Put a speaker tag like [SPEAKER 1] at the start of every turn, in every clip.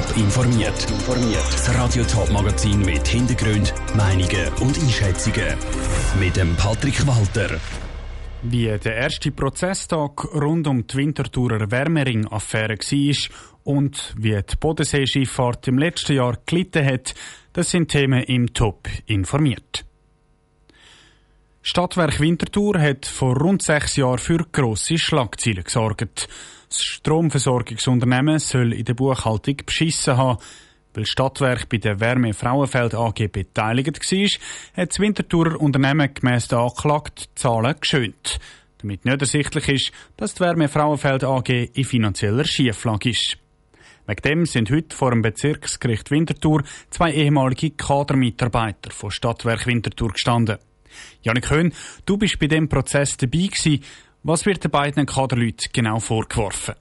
[SPEAKER 1] Top informiert. Das Radio Top Magazin mit Hintergrund, Meinungen und Einschätzungen mit dem Patrick Walter.
[SPEAKER 2] Wie der erste Prozesstag rund um die Winterthurer Wärmering-Affäre war und wie die Bodenseeschifffahrt im letzten Jahr gelitten hat, das sind Themen im Top informiert. Stadtwerk Winterthur hat vor rund sechs Jahren für grosse Schlagzeilen gesorgt. Das Stromversorgungsunternehmen soll in der Buchhaltung beschissen haben. Weil Stadtwerk bei der Wärme Frauenfeld AG beteiligt war, hat das Winterthurer Unternehmen gemäss der Anklage Zahlen geschönt. Damit nicht ersichtlich ist, dass die Wärme Frauenfeld AG in finanzieller Schieflage ist. Wegen dem sind heute vor dem Bezirksgericht Winterthur zwei ehemalige Kadermitarbeiter von Stadtwerk Winterthur gestanden. Janik Höhn, du bist bei dem Prozess dabei gewesen. Was wird den beiden Kaderleuten genau vorgeworfen?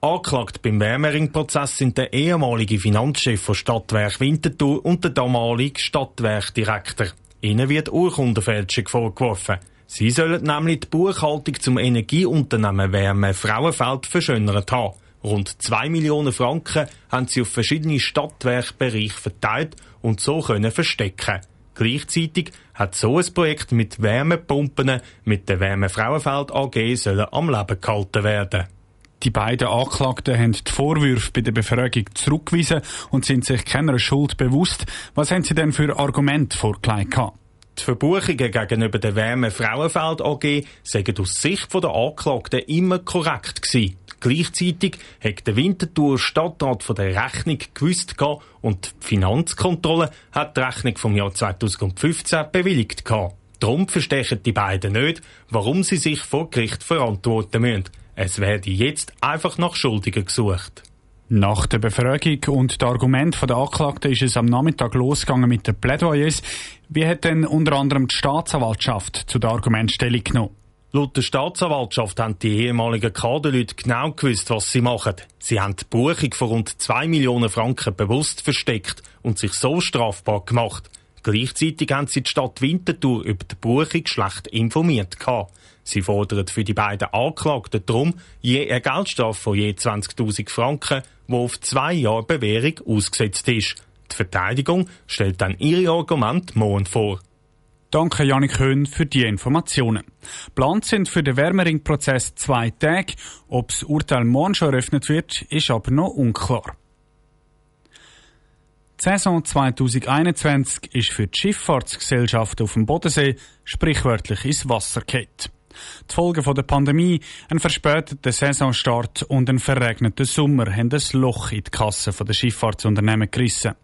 [SPEAKER 3] Angeklagt beim Wärmering-Prozess sind der ehemalige Finanzchef von Stadtwerk Winterthur und der damalige Stadtwerkdirektor. Ihnen wird Urkundenfälschung vorgeworfen. Sie sollen nämlich die Buchhaltung zum Energieunternehmen Wärme Frauenfeld verschönert haben. Rund 2 Millionen Franken haben sie auf verschiedene Stadtwerkbereiche verteilt und so können verstecken. Gleichzeitig hat so ein Projekt mit Wärmepumpen mit der Wärme Frauenfeld AG sollen am Leben gehalten werden.
[SPEAKER 2] Die beiden Anklagten haben die Vorwürfe bei der Befragung zurückgewiesen und sind sich keiner Schuld bewusst. Was haben sie denn für Argumente vorgelegt?
[SPEAKER 3] Die Verbuchungen gegenüber der Wärme Frauenfeld AG seien aus Sicht der Anklagten immer korrekt gewesen. Gleichzeitig hat der Winterthur Stadtrat von der Rechnung gewusst und die Finanzkontrolle hat die Rechnung vom Jahr 2015 bewilligt. Darum verstehen die beiden nicht, warum sie sich vor Gericht verantworten müssen. Es werde jetzt einfach nach Schuldigen gesucht.
[SPEAKER 2] Nach der Befragung und den Argumenten der Anklagten ist es am Nachmittag losgegangen mit den Plädoyers. Wie hat denn unter anderem die Staatsanwaltschaft zu der Argumentstellung genommen?
[SPEAKER 3] Laut der Staatsanwaltschaft haben die ehemaligen Kaderleute genau gewusst, was sie machen. Sie haben die Buchung von rund 2 Millionen Franken bewusst versteckt und sich so strafbar gemacht. Gleichzeitig haben sie die Stadt Winterthur über die Buchung schlecht informiert. Sie fordern für die beiden Anklagten darum je eine Geldstrafe von je 20.000 Franken, die auf zwei Jahre Bewährung ausgesetzt ist. Die Verteidigung stellt dann ihre Argumente morgen vor.
[SPEAKER 2] Danke Janik Höhn für die Informationen. Plant sind für den Wärmering-Prozess zwei Tage. Ob das Urteil morgen schon eröffnet wird, ist aber noch unklar. Die Saison 2021 ist für die Schifffahrtsgesellschaft auf dem Bodensee sprichwörtlich ins Wasser gekehrt. Die Folgen der Pandemie, ein verspäteter Saisonstart und ein verregneter Sommer haben ein Loch in die Kasse der Schifffahrtsunternehmen gerissen.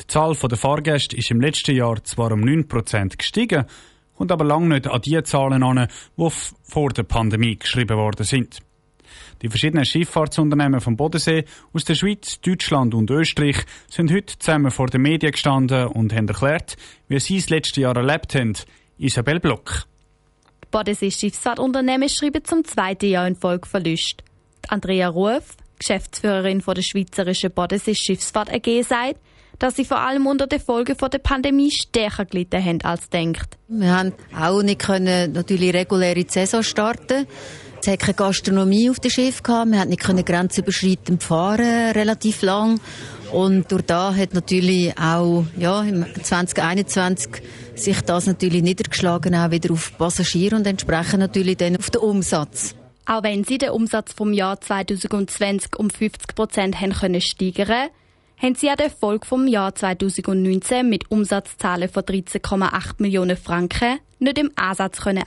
[SPEAKER 2] Die Zahl der Fahrgäste ist im letzten Jahr zwar um 9% gestiegen, kommt aber lange nicht an die Zahlen an, die vor der Pandemie geschrieben worden sind. Die verschiedenen Schifffahrtsunternehmen vom Bodensee aus der Schweiz, Deutschland und Österreich sind heute zusammen vor den Medien gestanden und haben erklärt, wie sie das letzte Jahr erlebt haben. Isabel Block.
[SPEAKER 4] Die Bodensee Schifffahrtunternehmen schreiben zum zweiten Jahr in Folge Verlust. Andrea Ruf, Geschäftsführerin der Schweizerischen Bodensee Schiffsfahrt AG, sagt, dass sie vor allem unter den Folgen der Pandemie stärker gelitten haben als denkt.
[SPEAKER 5] Wir haben auch nicht können natürlich reguläre Saison starten. Es hat keine Gastronomie auf dem Schiff gehabt. Wir haben nicht können grenzüberschreitend fahren, relativ lang. Und durch da hat natürlich auch, ja, im 2021 sich das natürlich niedergeschlagen, auch wieder auf Passagiere und entsprechend natürlich dann auf den Umsatz.
[SPEAKER 4] Auch wenn sie den Umsatz vom Jahr 2020 um 50 Prozent haben können steigern, haben sie an den Erfolg vom Jahr 2019 mit Umsatzzahlen von 13,8 Millionen Franken nicht im Ansatz können.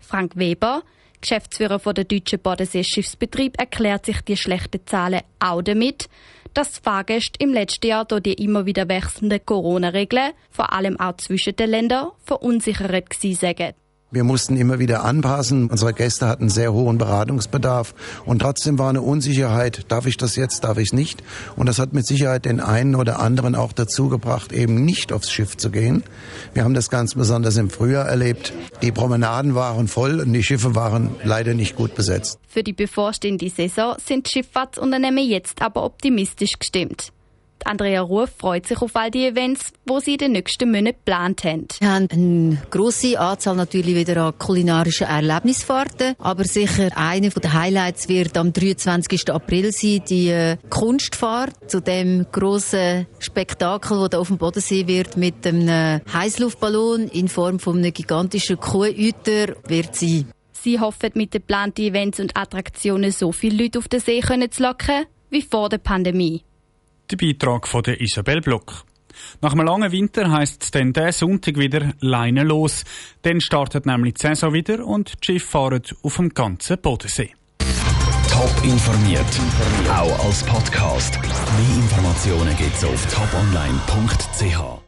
[SPEAKER 4] Frank Weber, Geschäftsführer von der Deutschen Bodensee Schiffsbetrieb, erklärt sich die schlechten Zahlen auch damit, dass Fahrgäste im letzten Jahr durch die immer wieder wechselnden Corona-Regeln, vor allem auch zwischen den Ländern, verunsichert gewesen sind.
[SPEAKER 6] Wir mussten immer wieder anpassen. Unsere Gäste hatten sehr hohen Beratungsbedarf und trotzdem war eine Unsicherheit, darf ich das jetzt, darf ich es nicht? Und das hat mit Sicherheit den einen oder anderen auch dazu gebracht, eben nicht aufs Schiff zu gehen. Wir haben das ganz besonders im Frühjahr erlebt. Die Promenaden waren voll und die Schiffe waren leider nicht gut besetzt.
[SPEAKER 4] Für die bevorstehende Saison sind Schifffahrtsunternehmen jetzt aber optimistisch gestimmt. Andrea Ruf freut sich auf all die Events, wo sie in den nächsten Monaten geplant haben.
[SPEAKER 5] Wir haben eine grosse Anzahl natürlich wieder an kulinarischen Erlebnisfahrten, aber sicher eine der Highlights wird am 23. April sein, die äh, Kunstfahrt zu dem grossen Spektakel, das da auf dem Bodensee wird, mit einem Heißluftballon in Form von einem gigantischen Kuhhüter wird sein.
[SPEAKER 4] Sie hoffen, mit den geplanten Events und Attraktionen so viele Leute auf den See zu locken wie vor der Pandemie.
[SPEAKER 2] Der Beitrag von der Isabel Block. Nach einem langen Winter heisst es dann diesen Sonntag wieder Leine los. Dann startet nämlich die Saison wieder und die Schiffe fahren auf dem ganzen Bodensee.
[SPEAKER 1] Top informiert, auch als Podcast. Mehr Informationen gibt's auf toponline.ch.